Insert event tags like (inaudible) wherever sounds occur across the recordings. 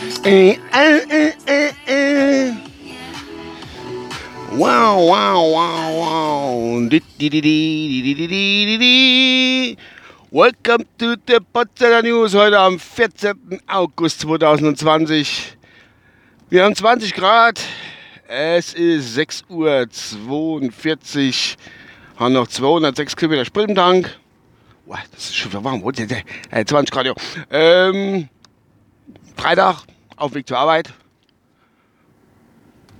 Ey, ey, ey, ey, Wow, wow, wow, wow. Welcome to the Potsdamer News heute am 14. August 2020. Wir haben 20 Grad. Es ist 6.42 Uhr. Haben noch 206 Kilometer Sprint im Tank. das ist schon warm. 20 äh, Grad, ja. Ähm, Freitag, auf Weg zur Arbeit.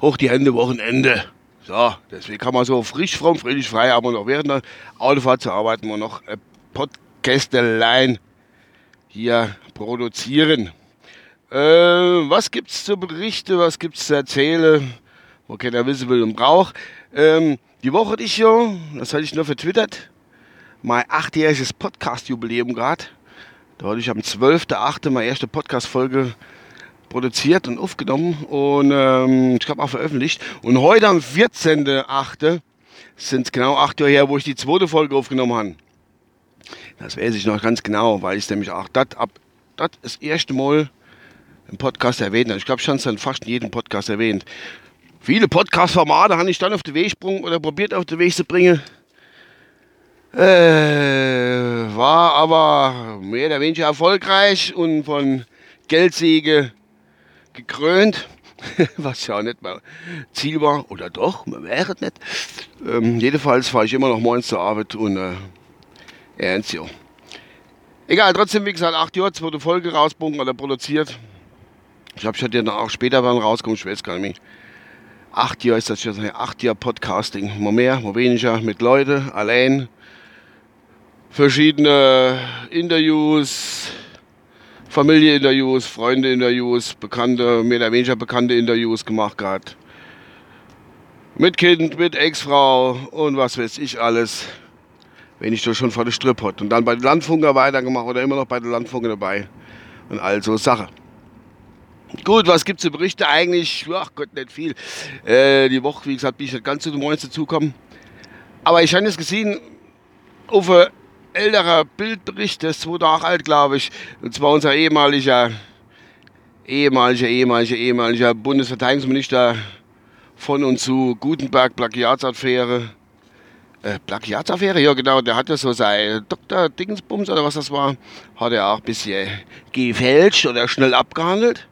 Hoch die Hände, Wochenende. So, deswegen kann man so frisch, fromm, friedlich, frei, aber noch während der Autofahrt zu arbeiten, wir noch ein Podcastelein hier produzieren. Äh, was gibt's zu berichten, was gibt's zu erzählen, wo keiner wissen will und braucht. Ähm, die Woche hatte ich ja, das hatte ich nur vertwittert, mein achtjähriges Podcast-Jubiläum gerade. Da hatte ich am 12.8. meine erste Podcast-Folge produziert und aufgenommen und ähm, ich glaube auch veröffentlicht. Und heute am 14.8. sind es genau acht Jahre her, wo ich die zweite Folge aufgenommen habe. Das weiß ich noch ganz genau, weil ich nämlich auch das ab das, das erste Mal im Podcast erwähnt habe. Ich glaube, ich habe es dann fast in jedem Podcast erwähnt. Viele Podcast-Formate habe ich dann auf den Weg gesprungen oder probiert auf den Weg zu bringen. Äh, war aber mehr oder weniger erfolgreich und von Geldsäge gekrönt, (laughs) was ja auch nicht mal Ziel war, oder doch, man wäre nicht. Ähm, jedenfalls fahre ich immer noch morgens zur Arbeit und äh, ernst, ja. Egal, trotzdem, wie gesagt, acht Jahre, zweite Folge rausbringen oder produziert. Ich habe schon ja auch später wann rauskommen, ich weiß gar nicht mehr. Acht Jahre ist das schon, acht Jahre Podcasting. Mal mehr, mal weniger, mit Leuten, allein verschiedene Interviews, Familieninterviews, Freunde-Interviews, bekannte, mehr oder weniger bekannte Interviews gemacht gehabt. Mit Kind, mit Ex-Frau und was weiß ich alles. Wenn ich doch schon vor der Strip hat. Und dann bei den Landfunker weitergemacht oder immer noch bei den Landfunker dabei. Und all so Sachen. Gut, was gibt es zu berichten? Eigentlich, ach Gott, nicht viel. Äh, die Woche, wie gesagt, bin ich nicht ganz zu den Moins dazugekommen. Aber ich habe jetzt gesehen, auf älterer Bildbericht, der ist zwei Tage alt, glaube ich. Und zwar unser ehemaliger, ehemaliger, ehemaliger, ehemaliger Bundesverteidigungsminister von und zu Gutenberg Plagiatsaffäre. Äh, Plagiatsaffäre, ja genau, der hatte so sein Dr. Dingsbums oder was das war, hat er auch ein bisschen gefälscht oder schnell abgehandelt.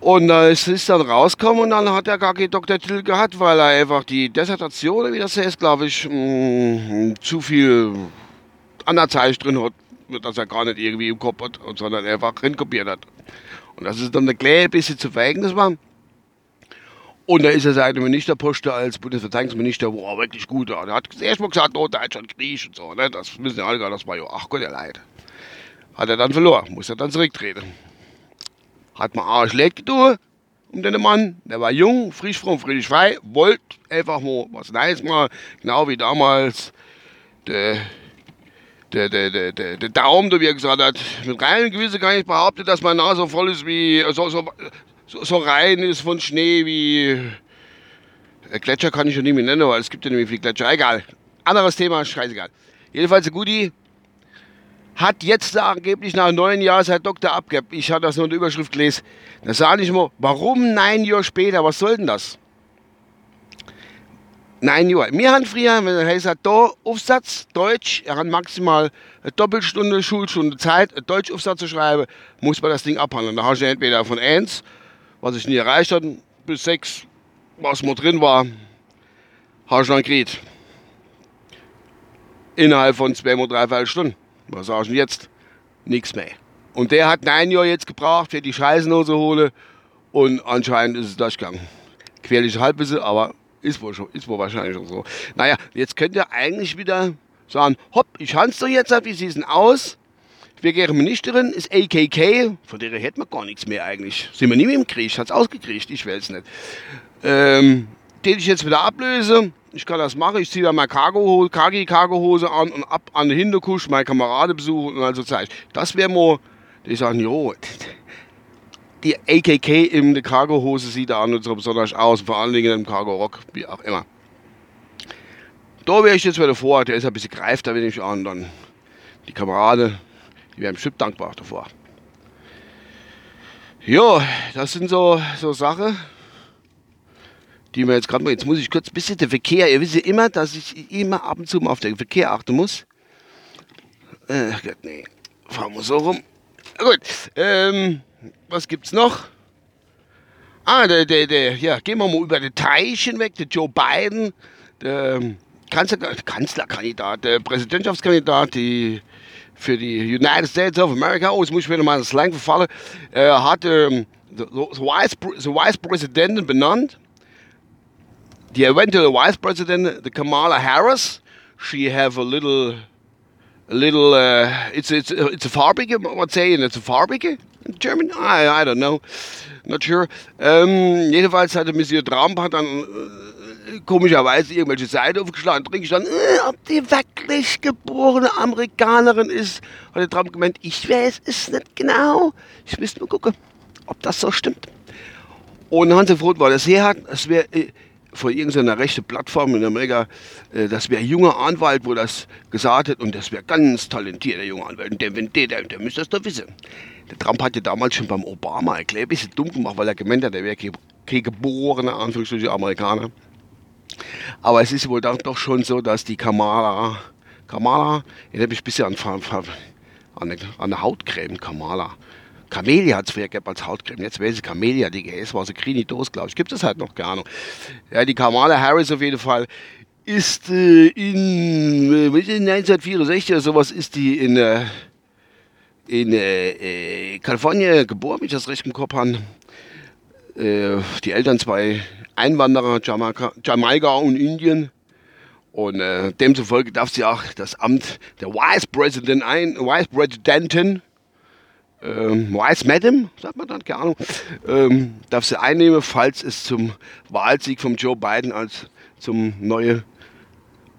Und äh, es ist dann rausgekommen und dann hat er gar keinen Doktortitel gehabt, weil er einfach die Dissertation, wie das heißt, glaube ich, mh, mm, zu viel Anerzeichen drin hat, dass er gar nicht irgendwie im Kopf hat, sondern einfach kopiert hat. Und das ist dann ein kleines bisschen zu Verhängnis war. Und da ist er seine Ministerposte als Bundesverteidigungsminister, wo er wirklich gut war. Er hat erst mal gesagt, oh, Deutschland, Griech und so. Ne? Das wissen ja alle gar, das war ja, ach Gott, der Leid. Hat er dann verloren, muss er dann zurücktreten. Hat man Arschleck getan um den Mann. Der war jung, frisch, fromm, friedlich, frei, wollte einfach mal was Neues mal, genau wie damals der, der, der, der, der, der Daumen, der er gesagt hat, mit reinem Gewissen kann ich behaupten, dass meine Nase voll ist wie, so, so, so, so rein ist von Schnee wie, Gletscher kann ich schon nicht mehr nennen, weil es gibt ja nämlich viele Gletscher. Egal. Anderes Thema, scheißegal. Jedenfalls ein Guti hat jetzt angeblich nach neun Jahren sein Doktor abgegeben. Ich hatte das nur in der Überschrift gelesen. Da sage ich mal, warum neun Jahre später? Was soll denn das? Nein Jahre. Wir haben früher, wenn er heißt, da Aufsatz, Deutsch, er hat maximal eine Doppelstunde, Schulstunde Zeit, einen Deutschaufsatz zu schreiben, muss man das Ding abhandeln. Da hast du entweder von 1, was ich nie erreicht habe, bis 6, was mal drin war, hast du dann gekriegt. Innerhalb von zwei, drei Stunden. Was sagst du jetzt? Nichts mehr. Und der hat neun Jahre jetzt gebraucht für die Scheißenhose holen und anscheinend ist es durchgegangen. Querliche Halbwissen, aber ist wohl, schon, ist wohl wahrscheinlich schon so. Naja, jetzt könnt ihr eigentlich wieder sagen, hopp, ich hans doch jetzt ab, wie sieht es denn aus? Wir gehen Ministerin, ist AKK, von der hätten wir gar nichts mehr eigentlich. Sind wir nie mehr im Krieg, hat es ausgekriegt, ich weiß nicht. Ähm, den ich jetzt wieder ablöse, ich kann das machen, ich ziehe da meine Cargo, KG-Cargo-Hose an und ab an den Hinterkusch, meine Kameraden besuchen und also zeige Das wäre mal, die sagen, jo, die AKK in der Cargo-Hose sieht da an und so besonders aus, vor allen Dingen im Cargo-Rock, wie auch immer. Da wäre ich jetzt wieder vor, der ist ein bisschen greift, da bin ich an, dann die Kameraden, die wären bestimmt dankbar davor. Ja, das sind so, so Sachen, die mir jetzt gerade mal, jetzt muss ich kurz ein bisschen der Verkehr, ihr wisst ja immer, dass ich immer ab und zu mal auf den Verkehr achten muss. Äh, Gott, nee, fahren wir so rum. Gut, ähm, was gibt's noch? Ah, der, der, der, ja, gehen wir mal über den Teich hinweg, der Joe Biden, der ähm, Kanzler, Kanzlerkandidat, der Präsidentschaftskandidat, die für die United States of America, oh, jetzt muss ich wieder mal das Slang verfallen, äh, hat ähm, the, the, Vice, the Vice President benannt. Die eventuelle Vice President, the Kamala Harris, she have a little, a little, uh, it's, it's, it's a farbige, what's saying, it's a farbige in German? I, I don't know, not sure. Ähm, jedenfalls hatte Monsieur Trump hat dann äh, komischerweise irgendwelche Seiten aufgeschlagen, drin stand, äh, ob die wirklich geborene Amerikanerin ist. Hat der Trump gemeint, ich weiß es nicht genau. Ich müsste nur gucken, ob das so stimmt. Und Hans Roth war das her es wäre äh, von irgendeiner rechten Plattform in Amerika, äh, das wäre junger Anwalt, wo das gesagt hat, und das wäre ganz talentierter junger Anwalt. Und der, wenn der, der, der müsste das doch wissen. Der Trump hat ja damals schon beim Obama erklärt, ein bisschen dumm gemacht, weil er gemeint hat, er wäre kein, kein geborener Anführungsstriche Amerikaner. Aber es ist wohl dann doch schon so, dass die Kamala, Kamala, jetzt habe ich ein bisschen an, an, an, an der Hautcreme, Kamala. Camellia hat es früher gehabt als Hautcreme. Jetzt weiß ich, Camellia, die GS war so Krinitos, glaube ich. Gibt es halt noch gar nicht. Ja, die Kamala Harris auf jeden Fall ist äh, in äh, 1964 oder sowas ist die in, äh, in äh, äh, Kalifornien geboren, wenn ich das recht im Kopf habe. Äh, die Eltern zwei Einwanderer, Jamaika, Jamaika und Indien. Und äh, demzufolge darf sie auch das Amt der Vice President ein, Vice Presidentin ähm, Vice Madam, sagt man dann, keine Ahnung, ähm, darf sie einnehmen, falls es zum Wahlsieg von Joe Biden als zum neuen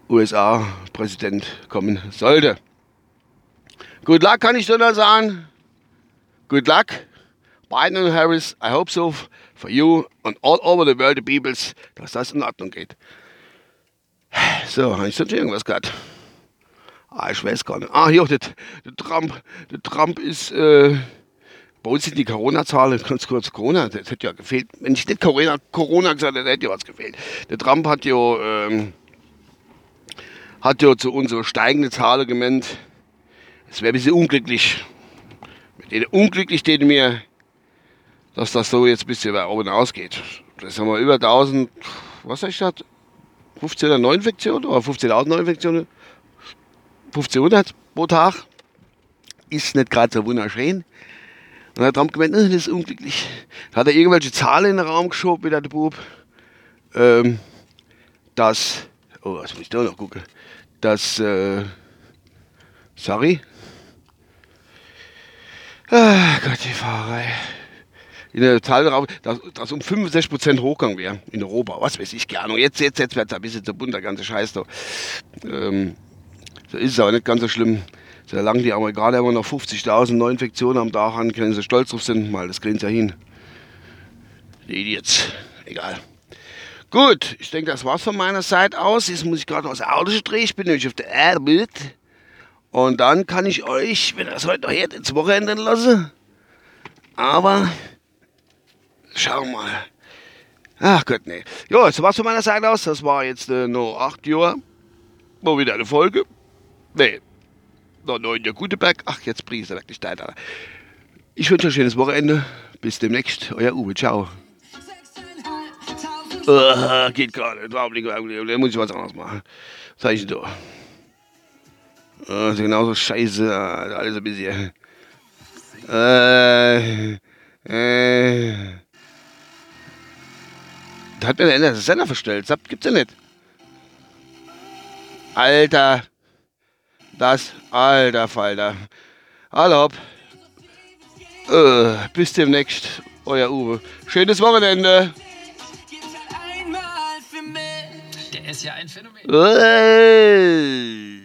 USA-Präsident kommen sollte. Good luck, kann ich nur sagen. Good luck. Biden und Harris, I hope so for you and all over the world, the peoples, dass das in Ordnung geht. So, habe ich sonst irgendwas gehabt? Ah, ich weiß gar nicht. Ah, hier, der, der Trump. Der Trump ist, äh, bei uns sind die Corona-Zahlen, ganz kurz Corona, das hätte ja gefehlt. Wenn ich nicht Corona, Corona gesagt hätte, hätte ja was gefehlt. Der Trump hat ja, ähm, hat ja zu unserer steigenden Zahlen gemeint, es wäre ein bisschen unglücklich. Mit denen unglücklich denen mir, dass das so jetzt ein bisschen bei oben ausgeht. Das haben wir über 1000, was ich gesagt, 15er Neuinfektionen oder 15.000 Neuinfektionen 1500 pro Tag. Ist nicht gerade so wunderschön. Und hat Trump gemeint, das ist unglücklich. Da hat er irgendwelche Zahlen in den Raum geschoben, wieder der Bub. Ähm, dass, oh, was muss ich da noch gucken? Dass, äh, sorry. Ah, Gott, die Fahrerei. In der Zahl darauf, dass, dass um 65% hochgegangen wäre in Europa. Was weiß ich, keine Ahnung. Jetzt, jetzt, jetzt wird es ein bisschen zu bunt, der ganze Scheiß da. Ähm, so ist es aber nicht ganz so schlimm. Solange die Amerikaner immer noch 50.000 Neuinfektionen am Tag haben, können sie stolz drauf sind, weil das kriegen sie ja hin. Die Idiots. Egal. Gut, ich denke, das war's von meiner Seite aus. Jetzt muss ich gerade aus Auto drehen. Ich bin nämlich auf der Erde. Und dann kann ich euch, wenn das heute noch hört, ins Wochenende lassen. Aber schauen wir mal. Ach Gott, nee. Ja, das war's von meiner Seite aus. Das war jetzt äh, noch 8 Jahre. Mal wieder eine Folge. Nee. Noch neun der Guteberg. Ach, jetzt es wirklich weiter. Ich wünsche euch ein schönes Wochenende. Bis demnächst. Euer Uwe. Ciao. Uh, geht gar nicht. Da muss ich was anderes machen. Denn da? Uh, genauso scheiße. Alles ein bisschen. Äh. Äh. Da hat mir der Ende Sender verstellt. Das gibt's ja nicht. Alter. Das, alter Falter. Hallo. Äh, bis demnächst, euer Uwe. Schönes Wochenende. Der ist ja ein Phänomen. Äh.